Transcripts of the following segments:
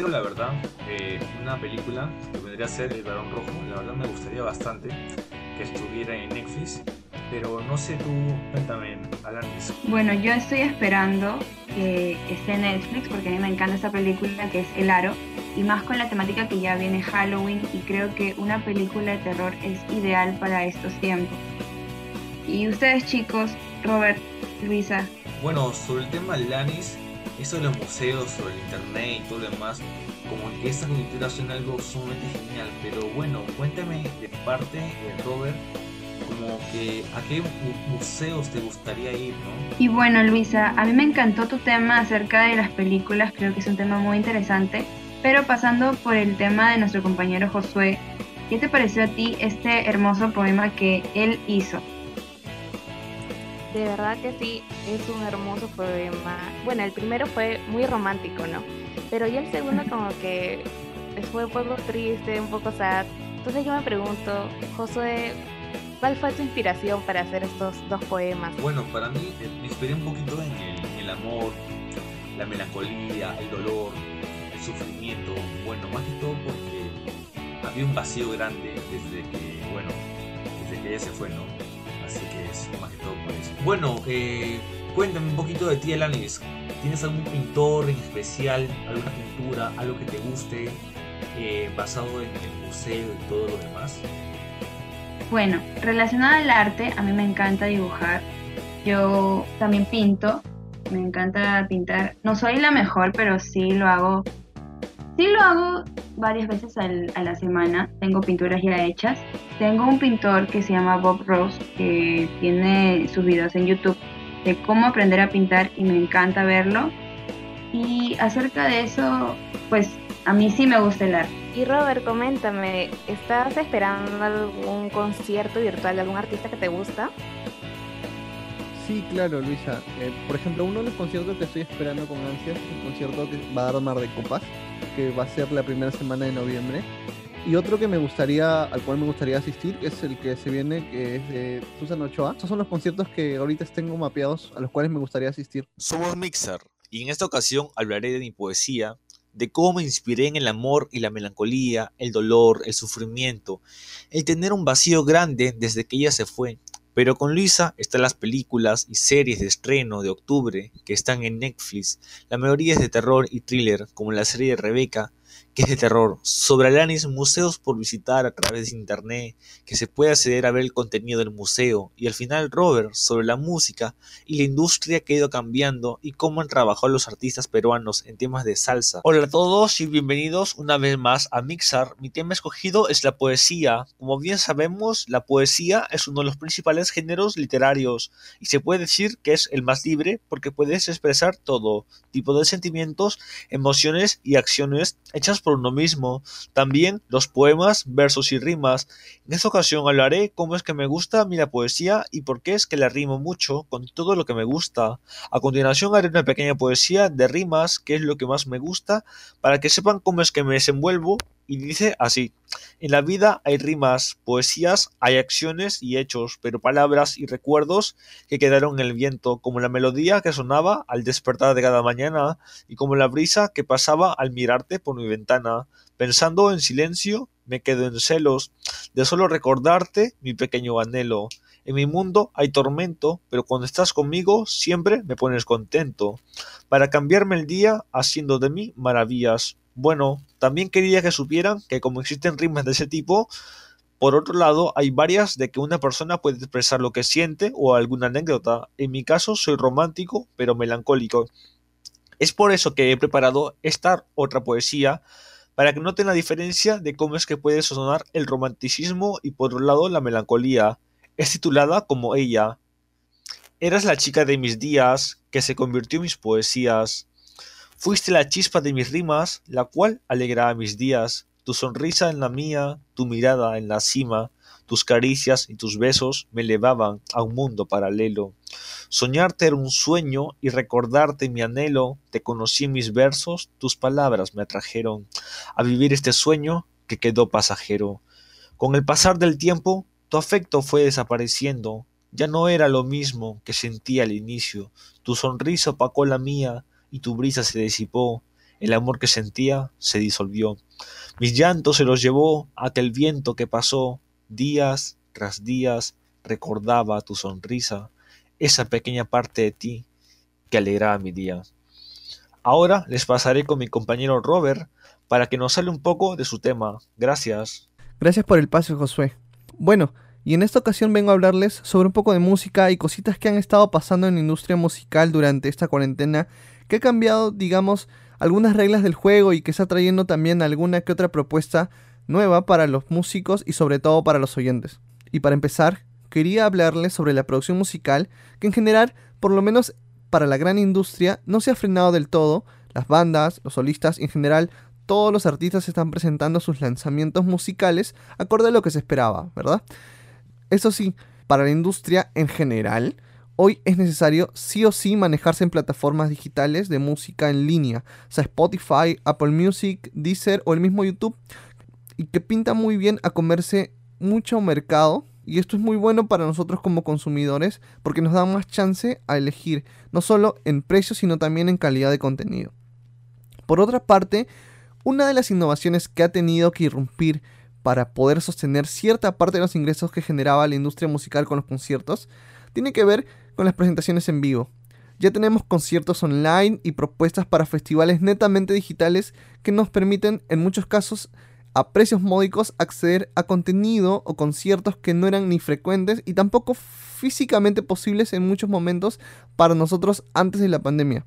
espero la verdad eh, una película que vendría a ser El Barón Rojo. La verdad me gustaría bastante que estuviera en Netflix. Pero no sé tú, cuéntame, Alanis. Bueno, yo estoy esperando que esté en Netflix porque a mí me encanta esta película que es El Aro y más con la temática que ya viene Halloween y creo que una película de terror es ideal para estos tiempos. Y ustedes chicos, Robert, Luisa. Bueno, sobre el tema Alanis, eso de los museos, sobre el internet y todo lo demás, como que esta cultura suena algo sumamente genial, pero bueno, cuéntame de parte de Robert como que a qué museos te gustaría ir, ¿no? Y bueno, Luisa, a mí me encantó tu tema acerca de las películas, creo que es un tema muy interesante, pero pasando por el tema de nuestro compañero Josué, ¿qué te pareció a ti este hermoso poema que él hizo? De verdad que sí, es un hermoso poema. Bueno, el primero fue muy romántico, ¿no? Pero ya el segundo como que fue un poco triste, un poco sad. Entonces yo me pregunto, Josué, ¿Cuál fue tu inspiración para hacer estos dos poemas? Bueno, para mí eh, me inspiré un poquito en el, amor, la melancolía, el dolor, el sufrimiento. Bueno, más que todo porque había un vacío grande desde que, bueno, desde que ella se fue, ¿no? Más que todo por. Bueno, eh, cuéntame un poquito de ti, Alanis. ¿Tienes algún pintor en especial, alguna pintura, algo que te guste, eh, basado en el museo y todo lo demás? Bueno, relacionado al arte, a mí me encanta dibujar. Yo también pinto, me encanta pintar. No soy la mejor, pero sí lo hago. Sí lo hago varias veces a la semana. Tengo pinturas ya hechas. Tengo un pintor que se llama Bob Rose, que tiene sus videos en YouTube de cómo aprender a pintar y me encanta verlo. Y acerca de eso, pues a mí sí me gusta el arte. Y Robert, coméntame, ¿estás esperando algún concierto virtual de algún artista que te gusta? Sí, claro, Luisa. Eh, por ejemplo, uno de los conciertos que estoy esperando con ansias es un concierto que va a dar Mar de Copas, que va a ser la primera semana de noviembre. Y otro que me gustaría, al cual me gustaría asistir, es el que se viene, que es de Susan Ochoa. Estos son los conciertos que ahorita tengo mapeados, a los cuales me gustaría asistir. Somos Mixer, y en esta ocasión hablaré de mi poesía, de cómo me inspiré en el amor y la melancolía, el dolor, el sufrimiento, el tener un vacío grande desde que ella se fue. Pero con Luisa están las películas y series de estreno de octubre que están en Netflix. La mayoría es de terror y thriller, como la serie de Rebeca, que es de terror, sobre Alanis, museos por visitar a través de internet, que se puede acceder a ver el contenido del museo, y al final Robert, sobre la música y la industria que ha ido cambiando y cómo han trabajado los artistas peruanos en temas de salsa. Hola a todos y bienvenidos una vez más a Mixar. Mi tema escogido es la poesía. Como bien sabemos, la poesía es uno de los principales géneros literarios y se puede decir que es el más libre porque puedes expresar todo tipo de sentimientos, emociones y acciones hechas por uno mismo, también los poemas, versos y rimas. En esta ocasión hablaré cómo es que me gusta a mí la poesía y por qué es que la rimo mucho con todo lo que me gusta. A continuación haré una pequeña poesía de rimas, que es lo que más me gusta, para que sepan cómo es que me desenvuelvo y dice así. En la vida hay rimas, poesías, hay acciones y hechos, pero palabras y recuerdos que quedaron en el viento, como la melodía que sonaba al despertar de cada mañana y como la brisa que pasaba al mirarte por mi ventana. Pensando en silencio, me quedo en celos de solo recordarte mi pequeño anhelo. En mi mundo hay tormento, pero cuando estás conmigo siempre me pones contento. Para cambiarme el día haciendo de mí maravillas. Bueno, también quería que supieran que como existen rimas de ese tipo, por otro lado, hay varias de que una persona puede expresar lo que siente o alguna anécdota. En mi caso, soy romántico, pero melancólico. Es por eso que he preparado esta otra poesía, para que noten la diferencia de cómo es que puede sonar el romanticismo y por otro lado la melancolía. Es titulada como ella. Eras la chica de mis días, que se convirtió en mis poesías. Fuiste la chispa de mis rimas, la cual alegraba mis días, tu sonrisa en la mía, tu mirada en la cima, tus caricias y tus besos me elevaban a un mundo paralelo. Soñarte era un sueño y recordarte mi anhelo, te conocí en mis versos, tus palabras me atrajeron a vivir este sueño que quedó pasajero. Con el pasar del tiempo, tu afecto fue desapareciendo, ya no era lo mismo que sentía al inicio, tu sonrisa opacó la mía, y tu brisa se disipó. El amor que sentía se disolvió. Mis llantos se los llevó aquel viento que pasó. Días tras días recordaba tu sonrisa, esa pequeña parte de ti que alegraba mi día. Ahora les pasaré con mi compañero Robert para que nos hable un poco de su tema. Gracias. Gracias por el paso, Josué. Bueno, y en esta ocasión vengo a hablarles sobre un poco de música y cositas que han estado pasando en la industria musical durante esta cuarentena, que ha cambiado, digamos, algunas reglas del juego y que está trayendo también alguna que otra propuesta nueva para los músicos y sobre todo para los oyentes. Y para empezar, quería hablarles sobre la producción musical, que en general, por lo menos para la gran industria, no se ha frenado del todo. Las bandas, los solistas en general todos los artistas están presentando sus lanzamientos musicales acorde a lo que se esperaba, ¿verdad? Eso sí, para la industria en general, hoy es necesario sí o sí manejarse en plataformas digitales de música en línea, sea Spotify, Apple Music, Deezer o el mismo YouTube, y que pinta muy bien a comerse mucho mercado. Y esto es muy bueno para nosotros como consumidores porque nos da más chance a elegir, no solo en precio, sino también en calidad de contenido. Por otra parte, una de las innovaciones que ha tenido que irrumpir para poder sostener cierta parte de los ingresos que generaba la industria musical con los conciertos tiene que ver con las presentaciones en vivo. Ya tenemos conciertos online y propuestas para festivales netamente digitales que nos permiten en muchos casos a precios módicos acceder a contenido o conciertos que no eran ni frecuentes y tampoco físicamente posibles en muchos momentos para nosotros antes de la pandemia.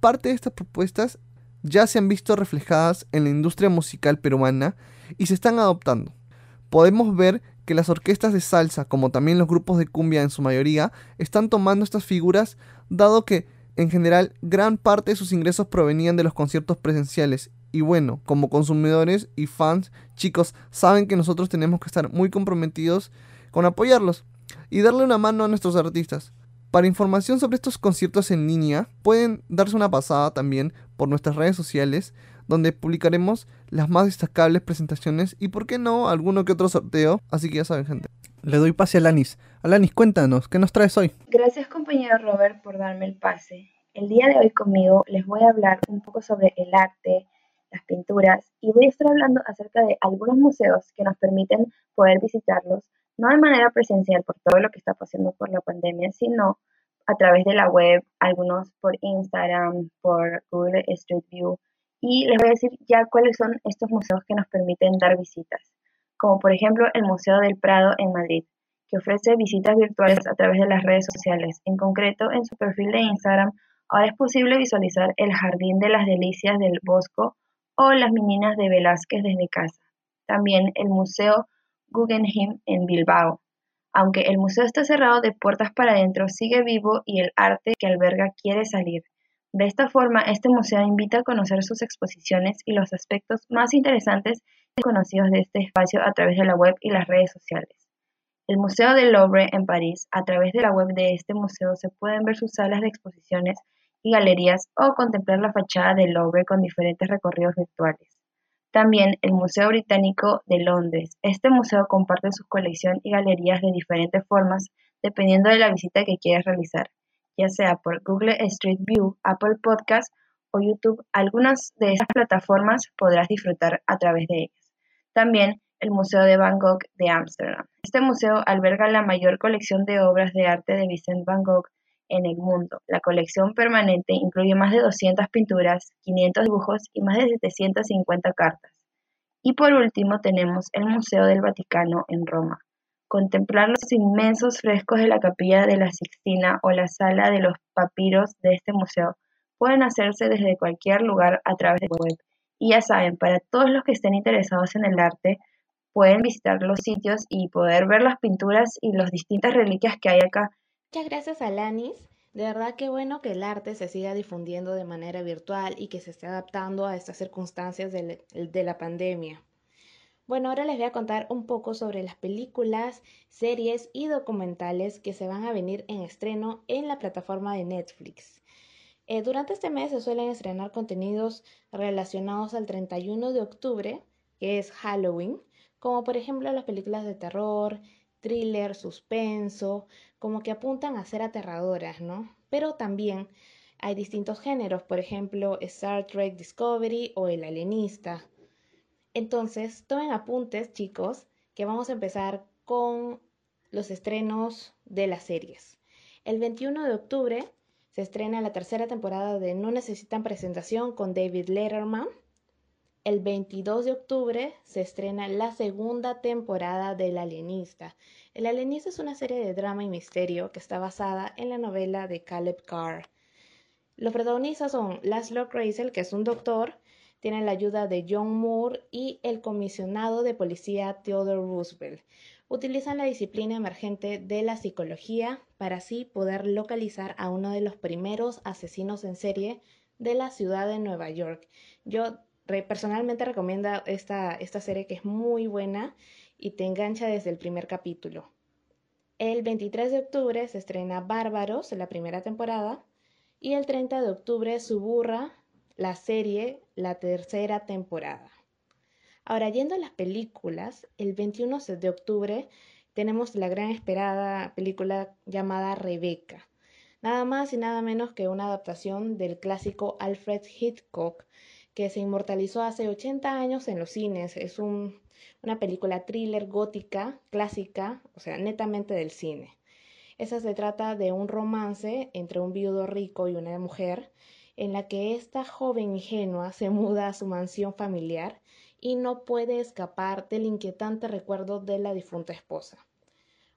Parte de estas propuestas ya se han visto reflejadas en la industria musical peruana y se están adoptando. Podemos ver que las orquestas de salsa, como también los grupos de cumbia en su mayoría, están tomando estas figuras dado que en general gran parte de sus ingresos provenían de los conciertos presenciales. Y bueno, como consumidores y fans, chicos, saben que nosotros tenemos que estar muy comprometidos con apoyarlos y darle una mano a nuestros artistas. Para información sobre estos conciertos en línea, pueden darse una pasada también por nuestras redes sociales, donde publicaremos las más destacables presentaciones y, por qué no, alguno que otro sorteo. Así que ya saben, gente. Le doy pase a Alanis. Alanis, cuéntanos, ¿qué nos traes hoy? Gracias, compañero Robert, por darme el pase. El día de hoy conmigo les voy a hablar un poco sobre el arte, las pinturas y voy a estar hablando acerca de algunos museos que nos permiten poder visitarlos no de manera presencial por todo lo que está pasando por la pandemia, sino a través de la web, algunos por Instagram, por Google Street View. Y les voy a decir ya cuáles son estos museos que nos permiten dar visitas, como por ejemplo el Museo del Prado en Madrid, que ofrece visitas virtuales a través de las redes sociales. En concreto, en su perfil de Instagram, ahora es posible visualizar el Jardín de las Delicias del Bosco o las Meninas de Velázquez desde casa. También el Museo Guggenheim en Bilbao. Aunque el museo está cerrado de puertas para adentro, sigue vivo y el arte que alberga quiere salir. De esta forma, este museo invita a conocer sus exposiciones y los aspectos más interesantes y conocidos de este espacio a través de la web y las redes sociales. El Museo del Louvre en París, a través de la web de este museo se pueden ver sus salas de exposiciones y galerías o contemplar la fachada del Louvre con diferentes recorridos virtuales. También el Museo Británico de Londres. Este museo comparte su colección y galerías de diferentes formas dependiendo de la visita que quieras realizar, ya sea por Google Street View, Apple Podcast o YouTube. Algunas de esas plataformas podrás disfrutar a través de ellas. También el Museo de Van Gogh de Ámsterdam. Este museo alberga la mayor colección de obras de arte de Vincent Van Gogh en el mundo. La colección permanente incluye más de 200 pinturas, 500 dibujos y más de 750 cartas. Y por último tenemos el Museo del Vaticano en Roma. Contemplar los inmensos frescos de la capilla de la Sixtina o la sala de los papiros de este museo pueden hacerse desde cualquier lugar a través de web. Y ya saben, para todos los que estén interesados en el arte, pueden visitar los sitios y poder ver las pinturas y las distintas reliquias que hay acá Muchas gracias, Alanis. De verdad que bueno que el arte se siga difundiendo de manera virtual y que se esté adaptando a estas circunstancias de, la pandemia. Bueno, ahora les voy a contar un poco sobre las películas, series y documentales que se van a venir en estreno en la plataforma de Netflix. Eh, durante este mes se suelen estrenar contenidos relacionados al 31 de octubre, que es Halloween, como por ejemplo las películas de terror, thriller, suspenso, como que apuntan a ser aterradoras, ¿no? Pero también hay distintos géneros, por ejemplo, Star Trek Discovery o El Alienista. Entonces, tomen apuntes, chicos, que vamos a empezar con los estrenos de las series. El 21 de octubre se estrena la tercera temporada de No Necesitan Presentación con David Letterman. El 22 de octubre se estrena la segunda temporada del Alienista. El Alienista es una serie de drama y misterio que está basada en la novela de Caleb Carr. Los protagonistas son Laszlo Kreisel, que es un doctor, tiene la ayuda de John Moore y el comisionado de policía Theodore Roosevelt. Utilizan la disciplina emergente de la psicología para así poder localizar a uno de los primeros asesinos en serie de la ciudad de Nueva York. Yo personalmente recomiendo esta, esta serie que es muy buena y te engancha desde el primer capítulo. El 23 de octubre se estrena Bárbaros, la primera temporada, y el 30 de octubre Suburra, la serie, la tercera temporada. Ahora, yendo a las películas, el 21 de octubre tenemos la gran esperada película llamada Rebeca. Nada más y nada menos que una adaptación del clásico Alfred Hitchcock, que se inmortalizó hace 80 años en los cines. Es una película thriller gótica, clásica, o sea, netamente del cine. Esa se trata de un romance entre un viudo rico y una mujer, en la que esta joven ingenua se muda a su mansión familiar y no puede escapar del inquietante recuerdo de la difunta esposa.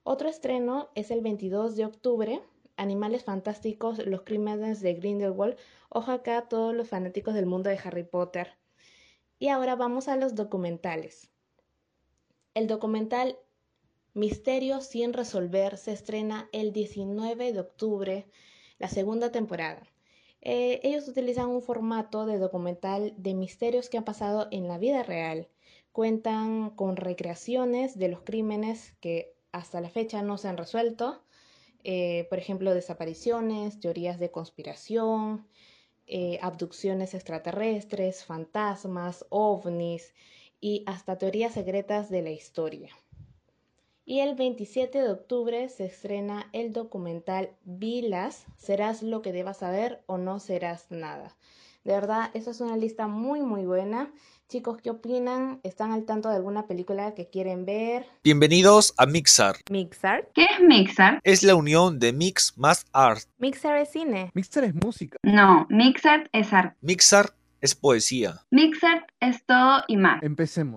Otro estreno es el 22 de octubre, Animales Fantásticos, Los Crímenes de Grindelwald. Ojo acá a todos los fanáticos del mundo de Harry Potter. Y ahora vamos a los documentales. El documental Misterio sin resolver se estrena el 19 de octubre, la segunda temporada. Eh, ellos utilizan un formato de documental de misterios que han pasado en la vida real. Cuentan con recreaciones de los crímenes que hasta la fecha no se han resuelto eh, por ejemplo, desapariciones, teorías de conspiración, eh, abducciones extraterrestres, fantasmas, ovnis y hasta teorías secretas de la historia. Y el 27 de octubre se estrena el documental Vilas, serás lo que debas saber o no serás nada. De verdad, esa es una lista muy muy buena Chicos, ¿qué opinan? ¿Están al tanto de alguna película que quieren ver? Bienvenidos a Mixar. ¿Mixar? ¿Qué es Mixar? Es la unión de Mix más Art. ¿Mixar es cine? Mixar es música. No, Mixar es arte. Mixar es poesía. Mixar es todo y más. Empecemos.